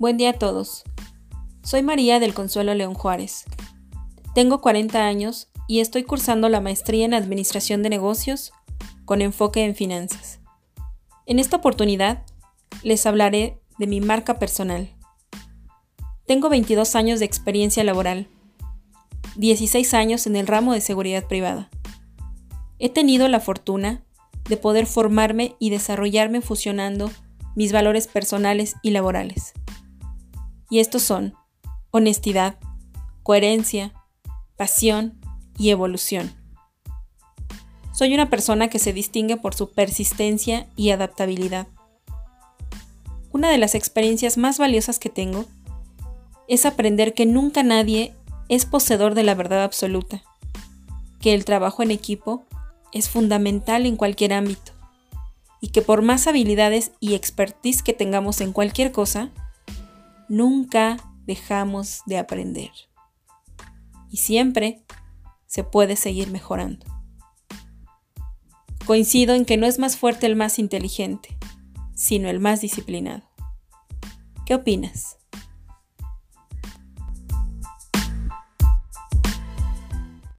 Buen día a todos. Soy María del Consuelo León Juárez. Tengo 40 años y estoy cursando la maestría en Administración de Negocios con enfoque en finanzas. En esta oportunidad les hablaré de mi marca personal. Tengo 22 años de experiencia laboral, 16 años en el ramo de seguridad privada. He tenido la fortuna de poder formarme y desarrollarme fusionando mis valores personales y laborales. Y estos son honestidad, coherencia, pasión y evolución. Soy una persona que se distingue por su persistencia y adaptabilidad. Una de las experiencias más valiosas que tengo es aprender que nunca nadie es poseedor de la verdad absoluta, que el trabajo en equipo es fundamental en cualquier ámbito y que por más habilidades y expertise que tengamos en cualquier cosa, nunca dejamos de aprender. Y siempre se puede seguir mejorando. Coincido en que no es más fuerte el más inteligente, sino el más disciplinado. ¿Qué opinas?